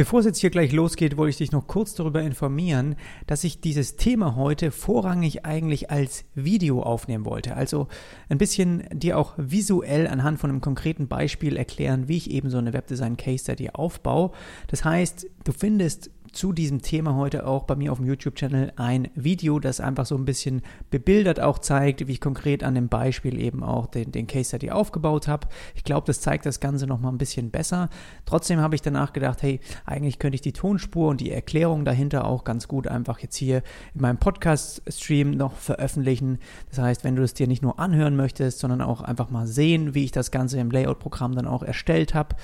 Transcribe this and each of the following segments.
Bevor es jetzt hier gleich losgeht, wollte ich dich noch kurz darüber informieren, dass ich dieses Thema heute vorrangig eigentlich als Video aufnehmen wollte. Also ein bisschen dir auch visuell anhand von einem konkreten Beispiel erklären, wie ich eben so eine Webdesign Case Study aufbaue. Das heißt, du findest zu diesem Thema heute auch bei mir auf dem YouTube-Channel ein Video, das einfach so ein bisschen bebildert auch zeigt, wie ich konkret an dem Beispiel eben auch den, den Case Study aufgebaut habe. Ich glaube, das zeigt das Ganze nochmal ein bisschen besser. Trotzdem habe ich danach gedacht, hey, eigentlich könnte ich die Tonspur und die Erklärung dahinter auch ganz gut einfach jetzt hier in meinem Podcast-Stream noch veröffentlichen. Das heißt, wenn du es dir nicht nur anhören möchtest, sondern auch einfach mal sehen, wie ich das Ganze im Layout-Programm dann auch erstellt habe,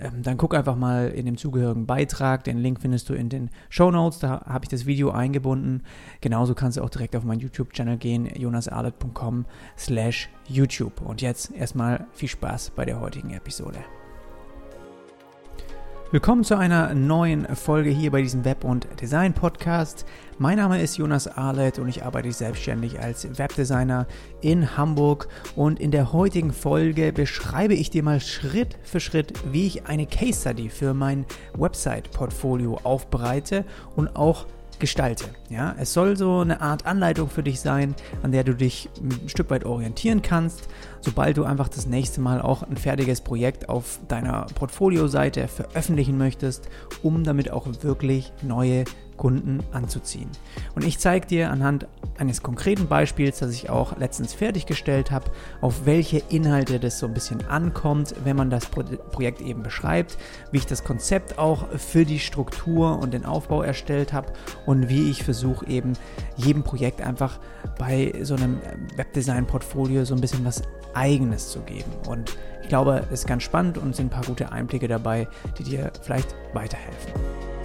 ähm, dann guck einfach mal in dem zugehörigen Beitrag. Den Link findest du in den Show Notes. Da habe ich das Video eingebunden. Genauso kannst du auch direkt auf meinen YouTube-Channel gehen, jonasarlet.com slash YouTube. Und jetzt erstmal viel Spaß bei der heutigen Episode. Willkommen zu einer neuen Folge hier bei diesem Web- und Design-Podcast. Mein Name ist Jonas Arlett und ich arbeite selbstständig als Webdesigner in Hamburg. Und in der heutigen Folge beschreibe ich dir mal Schritt für Schritt, wie ich eine Case Study für mein Website-Portfolio aufbereite und auch gestalte. Ja, es soll so eine Art Anleitung für dich sein, an der du dich ein Stück weit orientieren kannst, sobald du einfach das nächste Mal auch ein fertiges Projekt auf deiner Portfolio-Seite veröffentlichen möchtest, um damit auch wirklich neue Kunden anzuziehen. Und ich zeige dir anhand eines konkreten Beispiels, das ich auch letztens fertiggestellt habe, auf welche Inhalte das so ein bisschen ankommt, wenn man das Pro Projekt eben beschreibt, wie ich das Konzept auch für die Struktur und den Aufbau erstellt habe und wie ich versuche eben jedem Projekt einfach bei so einem Webdesign-Portfolio so ein bisschen was Eigenes zu geben. Und ich glaube, es ist ganz spannend und sind ein paar gute Einblicke dabei, die dir vielleicht weiterhelfen.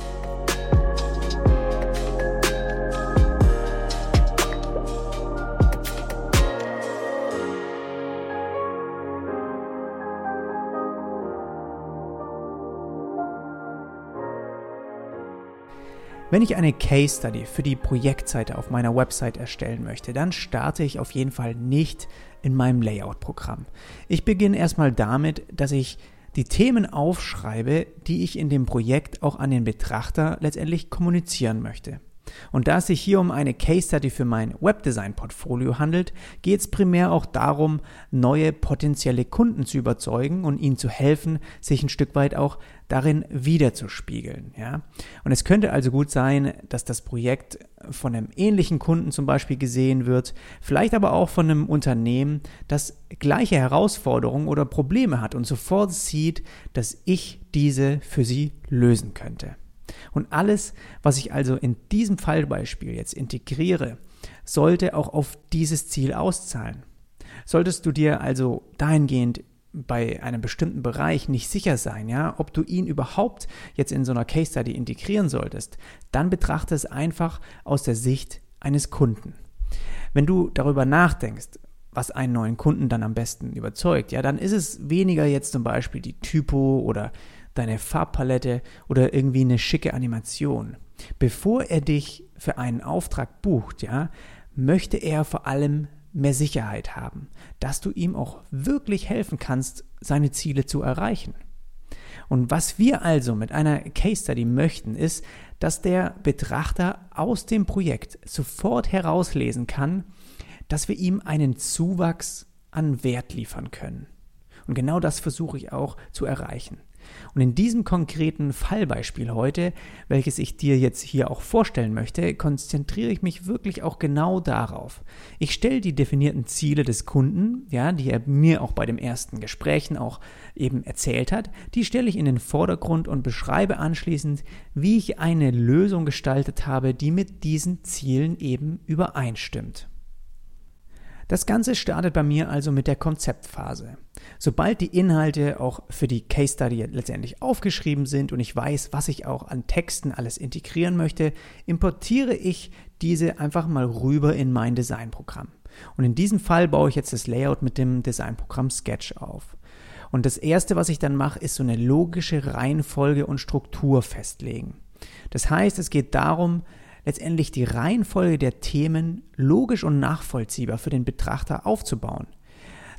Wenn ich eine Case Study für die Projektseite auf meiner Website erstellen möchte, dann starte ich auf jeden Fall nicht in meinem Layout-Programm. Ich beginne erstmal damit, dass ich die Themen aufschreibe, die ich in dem Projekt auch an den Betrachter letztendlich kommunizieren möchte. Und da es sich hier um eine Case Study für mein Webdesign-Portfolio handelt, geht es primär auch darum, neue potenzielle Kunden zu überzeugen und ihnen zu helfen, sich ein Stück weit auch darin wiederzuspiegeln. Ja? Und es könnte also gut sein, dass das Projekt von einem ähnlichen Kunden zum Beispiel gesehen wird, vielleicht aber auch von einem Unternehmen, das gleiche Herausforderungen oder Probleme hat und sofort sieht, dass ich diese für sie lösen könnte. Und alles, was ich also in diesem Fallbeispiel jetzt integriere, sollte auch auf dieses Ziel auszahlen. Solltest du dir also dahingehend bei einem bestimmten Bereich nicht sicher sein, ja, ob du ihn überhaupt jetzt in so einer Case Study integrieren solltest, dann betrachte es einfach aus der Sicht eines Kunden. Wenn du darüber nachdenkst, was einen neuen Kunden dann am besten überzeugt, ja, dann ist es weniger jetzt zum Beispiel die Typo oder deine Farbpalette oder irgendwie eine schicke Animation. Bevor er dich für einen Auftrag bucht, ja, möchte er vor allem mehr Sicherheit haben, dass du ihm auch wirklich helfen kannst, seine Ziele zu erreichen. Und was wir also mit einer Case Study möchten, ist, dass der Betrachter aus dem Projekt sofort herauslesen kann, dass wir ihm einen Zuwachs an Wert liefern können. Und genau das versuche ich auch zu erreichen. Und in diesem konkreten Fallbeispiel heute, welches ich dir jetzt hier auch vorstellen möchte, konzentriere ich mich wirklich auch genau darauf. Ich stelle die definierten Ziele des Kunden, ja, die er mir auch bei dem ersten Gesprächen auch eben erzählt hat, die stelle ich in den Vordergrund und beschreibe anschließend, wie ich eine Lösung gestaltet habe, die mit diesen Zielen eben übereinstimmt. Das Ganze startet bei mir also mit der Konzeptphase. Sobald die Inhalte auch für die Case Study letztendlich aufgeschrieben sind und ich weiß, was ich auch an Texten alles integrieren möchte, importiere ich diese einfach mal rüber in mein Designprogramm. Und in diesem Fall baue ich jetzt das Layout mit dem Designprogramm Sketch auf. Und das erste, was ich dann mache, ist so eine logische Reihenfolge und Struktur festlegen. Das heißt, es geht darum, letztendlich die Reihenfolge der Themen logisch und nachvollziehbar für den Betrachter aufzubauen.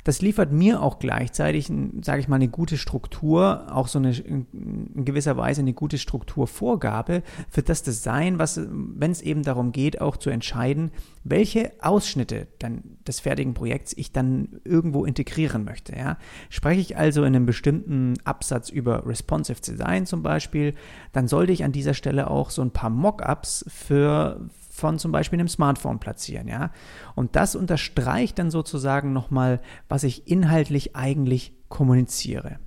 Das liefert mir auch gleichzeitig, sage ich mal, eine gute Struktur, auch so eine in gewisser Weise eine gute Strukturvorgabe für das Design, was, wenn es eben darum geht, auch zu entscheiden, welche Ausschnitte dann des fertigen Projekts ich dann irgendwo integrieren möchte. Ja. Spreche ich also in einem bestimmten Absatz über responsive Design zum Beispiel, dann sollte ich an dieser Stelle auch so ein paar Mockups für von zum Beispiel einem Smartphone platzieren, ja. Und das unterstreicht dann sozusagen nochmal, was ich inhaltlich eigentlich kommuniziere.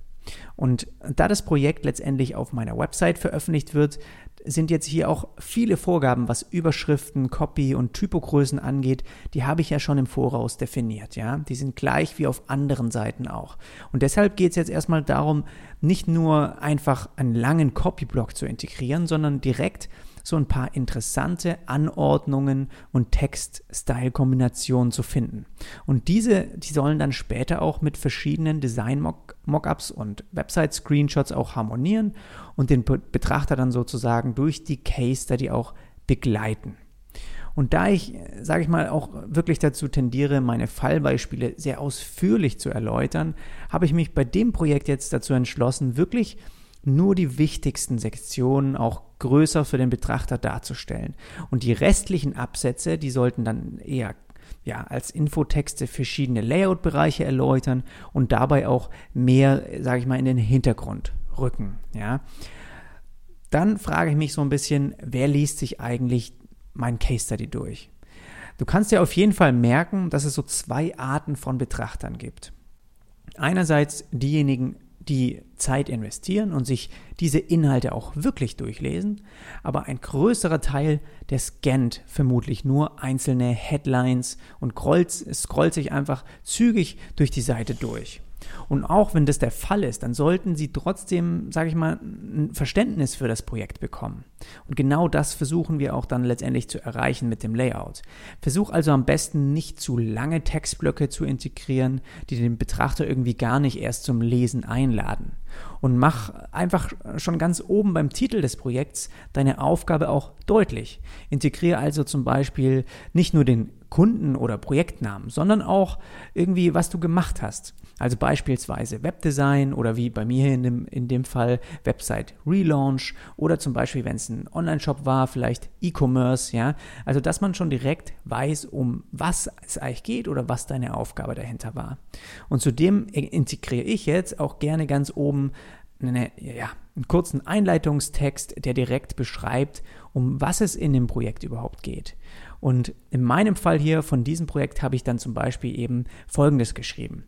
Und da das Projekt letztendlich auf meiner Website veröffentlicht wird, sind jetzt hier auch viele Vorgaben, was Überschriften, Copy und Typogrößen angeht, die habe ich ja schon im Voraus definiert, ja. Die sind gleich wie auf anderen Seiten auch. Und deshalb geht es jetzt erstmal darum, nicht nur einfach einen langen Copy-Block zu integrieren, sondern direkt so ein paar interessante Anordnungen und Text-Style-Kombinationen zu finden. Und diese, die sollen dann später auch mit verschiedenen Design-Mockups und Website-Screenshots auch harmonieren und den Betrachter dann sozusagen durch die Case Study auch begleiten. Und da ich, sage ich mal, auch wirklich dazu tendiere, meine Fallbeispiele sehr ausführlich zu erläutern, habe ich mich bei dem Projekt jetzt dazu entschlossen, wirklich nur die wichtigsten Sektionen auch größer für den Betrachter darzustellen. Und die restlichen Absätze, die sollten dann eher ja, als Infotexte verschiedene Layout-Bereiche erläutern und dabei auch mehr, sage ich mal, in den Hintergrund rücken. Ja. Dann frage ich mich so ein bisschen, wer liest sich eigentlich mein Case Study durch? Du kannst dir auf jeden Fall merken, dass es so zwei Arten von Betrachtern gibt. Einerseits diejenigen, die Zeit investieren und sich diese Inhalte auch wirklich durchlesen, aber ein größerer Teil, der scannt vermutlich nur einzelne Headlines und scrollt, scrollt sich einfach zügig durch die Seite durch. Und auch wenn das der Fall ist, dann sollten Sie trotzdem, sage ich mal, ein Verständnis für das Projekt bekommen. Und genau das versuchen wir auch dann letztendlich zu erreichen mit dem Layout. Versuch also am besten nicht zu lange Textblöcke zu integrieren, die den Betrachter irgendwie gar nicht erst zum Lesen einladen. Und mach einfach schon ganz oben beim Titel des Projekts deine Aufgabe auch deutlich. Integriere also zum Beispiel nicht nur den Kunden- oder Projektnamen, sondern auch irgendwie, was du gemacht hast. Also beispielsweise Webdesign oder wie bei mir in dem, in dem Fall Website Relaunch oder zum Beispiel, wenn es ein Online-Shop war, vielleicht E-Commerce, ja. Also, dass man schon direkt weiß, um was es eigentlich geht oder was deine Aufgabe dahinter war. Und zudem integriere ich jetzt auch gerne ganz oben eine, ja, einen kurzen Einleitungstext, der direkt beschreibt, um was es in dem Projekt überhaupt geht. Und in meinem Fall hier von diesem Projekt habe ich dann zum Beispiel eben Folgendes geschrieben.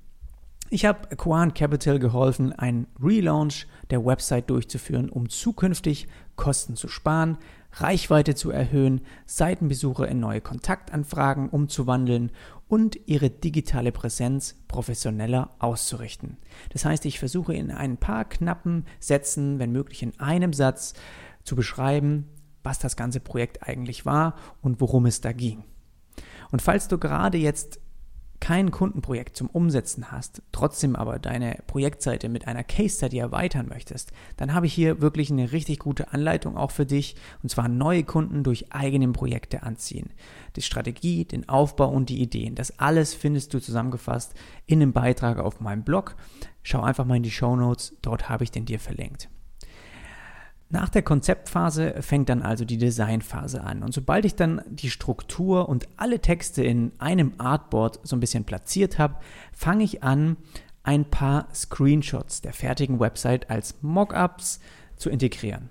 Ich habe Quant Capital geholfen, einen Relaunch der Website durchzuführen, um zukünftig Kosten zu sparen, Reichweite zu erhöhen, Seitenbesucher in neue Kontaktanfragen umzuwandeln und ihre digitale Präsenz professioneller auszurichten. Das heißt, ich versuche in ein paar knappen Sätzen, wenn möglich in einem Satz, zu beschreiben, was das ganze Projekt eigentlich war und worum es da ging. Und falls du gerade jetzt kein Kundenprojekt zum Umsetzen hast, trotzdem aber deine Projektseite mit einer Case Study erweitern möchtest, dann habe ich hier wirklich eine richtig gute Anleitung auch für dich, und zwar neue Kunden durch eigene Projekte anziehen. Die Strategie, den Aufbau und die Ideen, das alles findest du zusammengefasst in einem Beitrag auf meinem Blog. Schau einfach mal in die Show Notes, dort habe ich den dir verlinkt. Nach der Konzeptphase fängt dann also die Designphase an. Und sobald ich dann die Struktur und alle Texte in einem Artboard so ein bisschen platziert habe, fange ich an, ein paar Screenshots der fertigen Website als Mockups zu integrieren.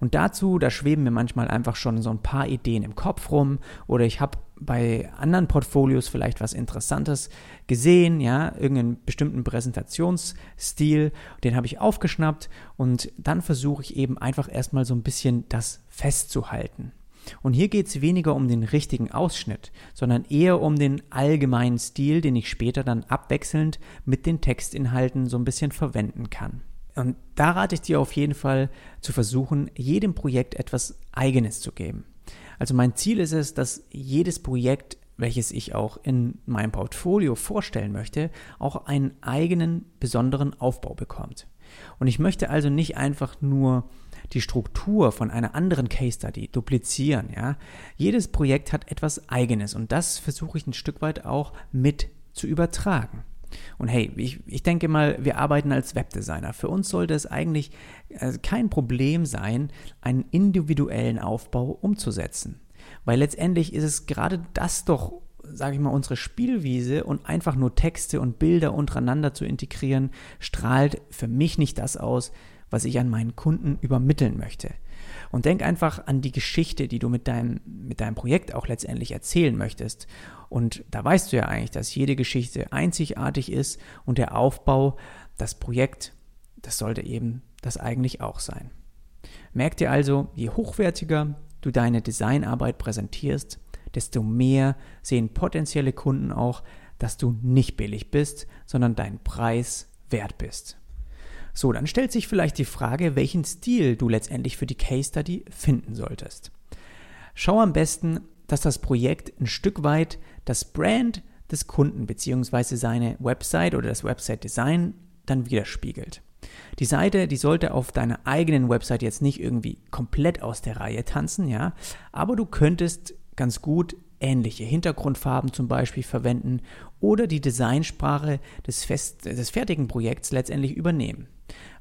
Und dazu, da schweben mir manchmal einfach schon so ein paar Ideen im Kopf rum oder ich habe bei anderen Portfolios vielleicht was Interessantes gesehen, ja, irgendeinen bestimmten Präsentationsstil, den habe ich aufgeschnappt und dann versuche ich eben einfach erstmal so ein bisschen das festzuhalten. Und hier geht es weniger um den richtigen Ausschnitt, sondern eher um den allgemeinen Stil, den ich später dann abwechselnd mit den Textinhalten so ein bisschen verwenden kann. Und da rate ich dir auf jeden Fall zu versuchen, jedem Projekt etwas Eigenes zu geben. Also mein Ziel ist es, dass jedes Projekt, welches ich auch in meinem Portfolio vorstellen möchte, auch einen eigenen besonderen Aufbau bekommt. Und ich möchte also nicht einfach nur die Struktur von einer anderen Case Study duplizieren, ja. Jedes Projekt hat etwas eigenes und das versuche ich ein Stück weit auch mit zu übertragen. Und hey, ich, ich denke mal, wir arbeiten als Webdesigner. Für uns sollte es eigentlich äh, kein Problem sein, einen individuellen Aufbau umzusetzen. Weil letztendlich ist es gerade das doch, sage ich mal, unsere Spielwiese und einfach nur Texte und Bilder untereinander zu integrieren, strahlt für mich nicht das aus, was ich an meinen Kunden übermitteln möchte. Und denk einfach an die Geschichte, die du mit deinem, mit deinem Projekt auch letztendlich erzählen möchtest. Und da weißt du ja eigentlich, dass jede Geschichte einzigartig ist und der Aufbau, das Projekt, das sollte eben das eigentlich auch sein. Merk dir also, je hochwertiger du deine Designarbeit präsentierst, desto mehr sehen potenzielle Kunden auch, dass du nicht billig bist, sondern deinen Preis wert bist. So, dann stellt sich vielleicht die Frage, welchen Stil du letztendlich für die Case Study finden solltest. Schau am besten, dass das Projekt ein Stück weit das Brand des Kunden bzw. seine Website oder das Website Design dann widerspiegelt. Die Seite, die sollte auf deiner eigenen Website jetzt nicht irgendwie komplett aus der Reihe tanzen, ja, aber du könntest ganz gut ähnliche Hintergrundfarben zum Beispiel verwenden oder die Designsprache des, fest, des fertigen Projekts letztendlich übernehmen.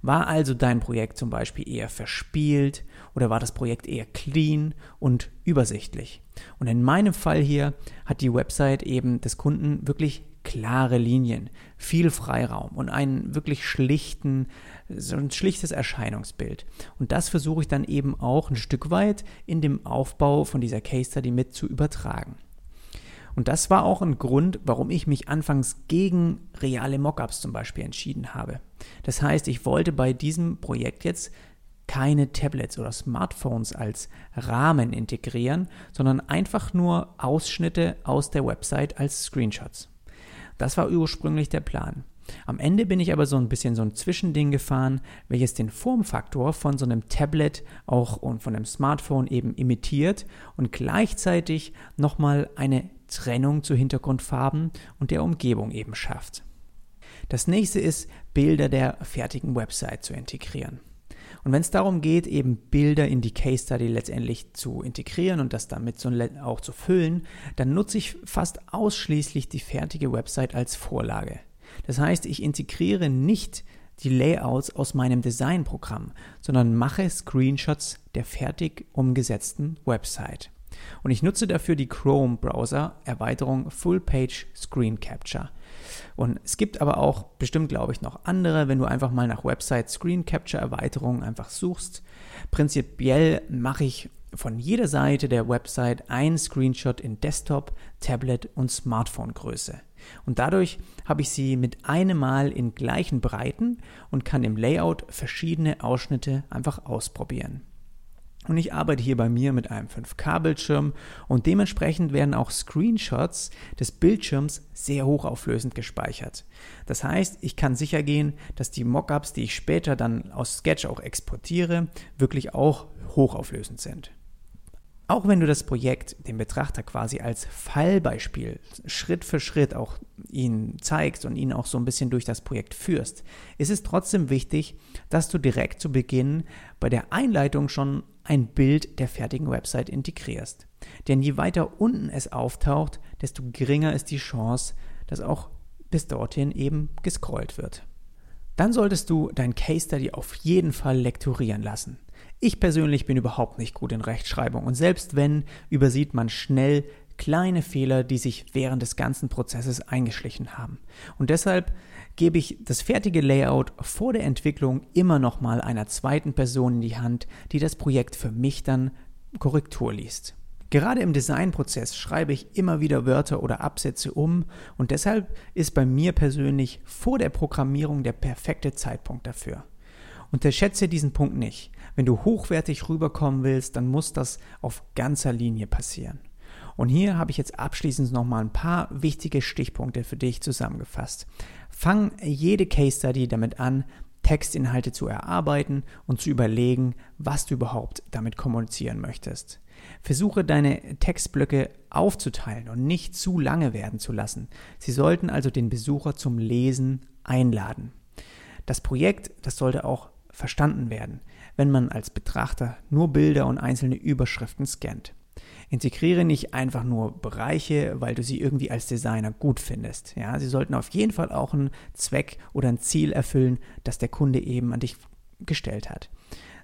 War also dein Projekt zum Beispiel eher verspielt oder war das Projekt eher clean und übersichtlich? Und in meinem Fall hier hat die Website eben des Kunden wirklich klare Linien, viel Freiraum und einen wirklich schlichten, so ein schlichtes Erscheinungsbild. Und das versuche ich dann eben auch ein Stück weit in dem Aufbau von dieser Case Study mit zu übertragen. Und das war auch ein Grund, warum ich mich anfangs gegen reale Mockups zum Beispiel entschieden habe. Das heißt, ich wollte bei diesem Projekt jetzt keine Tablets oder Smartphones als Rahmen integrieren, sondern einfach nur Ausschnitte aus der Website als Screenshots. Das war ursprünglich der Plan. Am Ende bin ich aber so ein bisschen so ein Zwischending gefahren, welches den Formfaktor von so einem Tablet auch und von einem Smartphone eben imitiert und gleichzeitig nochmal eine Trennung zu Hintergrundfarben und der Umgebung eben schafft. Das nächste ist, Bilder der fertigen Website zu integrieren. Und wenn es darum geht, eben Bilder in die Case Study letztendlich zu integrieren und das damit so auch zu füllen, dann nutze ich fast ausschließlich die fertige Website als Vorlage. Das heißt, ich integriere nicht die Layouts aus meinem Designprogramm, sondern mache Screenshots der fertig umgesetzten Website. Und ich nutze dafür die Chrome-Browser-Erweiterung Full Page Screen Capture. Und es gibt aber auch bestimmt, glaube ich, noch andere, wenn du einfach mal nach Website Screen Capture Erweiterungen einfach suchst. Prinzipiell mache ich von jeder Seite der Website einen Screenshot in Desktop, Tablet und Smartphone Größe. Und dadurch habe ich sie mit einem Mal in gleichen Breiten und kann im Layout verschiedene Ausschnitte einfach ausprobieren. Und ich arbeite hier bei mir mit einem 5K-Bildschirm und dementsprechend werden auch Screenshots des Bildschirms sehr hochauflösend gespeichert. Das heißt, ich kann sicher gehen, dass die Mockups, die ich später dann aus Sketch auch exportiere, wirklich auch hochauflösend sind. Auch wenn du das Projekt dem Betrachter quasi als Fallbeispiel Schritt für Schritt auch ihn zeigst und ihn auch so ein bisschen durch das Projekt führst, ist es trotzdem wichtig, dass du direkt zu Beginn bei der Einleitung schon ein Bild der fertigen Website integrierst. Denn je weiter unten es auftaucht, desto geringer ist die Chance, dass auch bis dorthin eben gescrollt wird. Dann solltest du dein Case Study auf jeden Fall lektorieren lassen. Ich persönlich bin überhaupt nicht gut in Rechtschreibung und selbst wenn, übersieht man schnell kleine Fehler, die sich während des ganzen Prozesses eingeschlichen haben. Und deshalb gebe ich das fertige Layout vor der Entwicklung immer noch mal einer zweiten Person in die Hand, die das Projekt für mich dann Korrektur liest. Gerade im Designprozess schreibe ich immer wieder Wörter oder Absätze um und deshalb ist bei mir persönlich vor der Programmierung der perfekte Zeitpunkt dafür. Unterschätze diesen Punkt nicht. Wenn du hochwertig rüberkommen willst, dann muss das auf ganzer Linie passieren. Und hier habe ich jetzt abschließend nochmal ein paar wichtige Stichpunkte für dich zusammengefasst. Fang jede Case Study damit an, Textinhalte zu erarbeiten und zu überlegen, was du überhaupt damit kommunizieren möchtest. Versuche deine Textblöcke aufzuteilen und nicht zu lange werden zu lassen. Sie sollten also den Besucher zum Lesen einladen. Das Projekt, das sollte auch verstanden werden, wenn man als Betrachter nur Bilder und einzelne Überschriften scannt. Integriere nicht einfach nur Bereiche, weil du sie irgendwie als Designer gut findest. Ja, sie sollten auf jeden Fall auch einen Zweck oder ein Ziel erfüllen, das der Kunde eben an dich gestellt hat.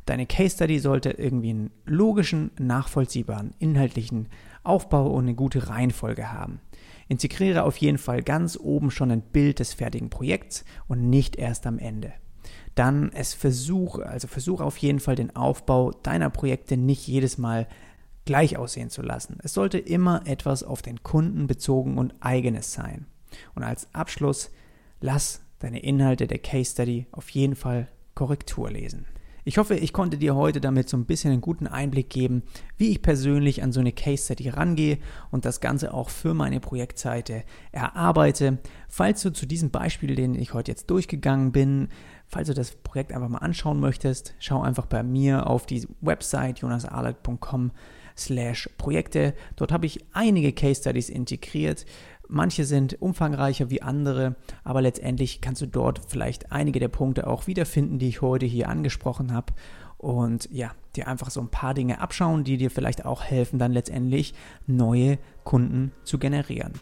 Deine Case Study sollte irgendwie einen logischen, nachvollziehbaren, inhaltlichen Aufbau und eine gute Reihenfolge haben. Integriere auf jeden Fall ganz oben schon ein Bild des fertigen Projekts und nicht erst am Ende. Dann es versuch, also versuche auf jeden Fall den Aufbau deiner Projekte nicht jedes Mal gleich aussehen zu lassen. Es sollte immer etwas auf den Kunden bezogen und eigenes sein. Und als Abschluss, lass deine Inhalte der Case Study auf jeden Fall Korrektur lesen. Ich hoffe, ich konnte dir heute damit so ein bisschen einen guten Einblick geben, wie ich persönlich an so eine Case Study rangehe und das Ganze auch für meine Projektseite erarbeite. Falls du zu diesem Beispiel, den ich heute jetzt durchgegangen bin, falls du das Projekt einfach mal anschauen möchtest, schau einfach bei mir auf die Website jonasarlet.com slash Projekte. Dort habe ich einige Case Studies integriert Manche sind umfangreicher wie andere, aber letztendlich kannst du dort vielleicht einige der Punkte auch wiederfinden, die ich heute hier angesprochen habe. Und ja, dir einfach so ein paar Dinge abschauen, die dir vielleicht auch helfen, dann letztendlich neue Kunden zu generieren.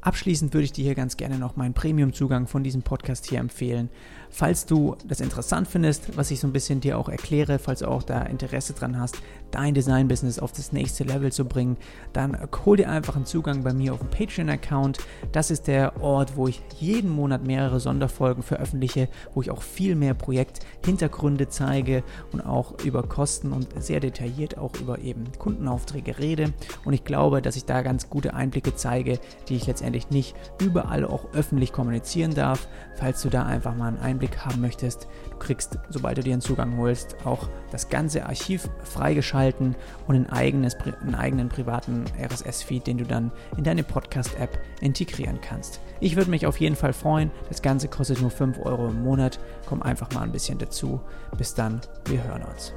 Abschließend würde ich dir hier ganz gerne noch meinen Premium-Zugang von diesem Podcast hier empfehlen. Falls du das interessant findest, was ich so ein bisschen dir auch erkläre, falls du auch da Interesse dran hast, dein Design-Business auf das nächste Level zu bringen, dann hol dir einfach einen Zugang bei mir auf dem Patreon-Account. Das ist der Ort, wo ich jeden Monat mehrere Sonderfolgen veröffentliche, wo ich auch viel mehr Projekthintergründe zeige und auch über Kosten und sehr detailliert auch über eben Kundenaufträge rede. Und ich glaube, dass ich da ganz gute Einblicke zeige, die ich letztendlich nicht überall auch öffentlich kommunizieren darf. Falls du da einfach mal einen Einblick haben möchtest, du kriegst, sobald du dir einen Zugang holst, auch das ganze Archiv freigeschalten und ein eigenes, einen eigenen privaten RSS-Feed, den du dann in deine Podcast-App integrieren kannst. Ich würde mich auf jeden Fall freuen. Das Ganze kostet nur 5 Euro im Monat. Komm einfach mal ein bisschen dazu. Bis dann, wir hören uns.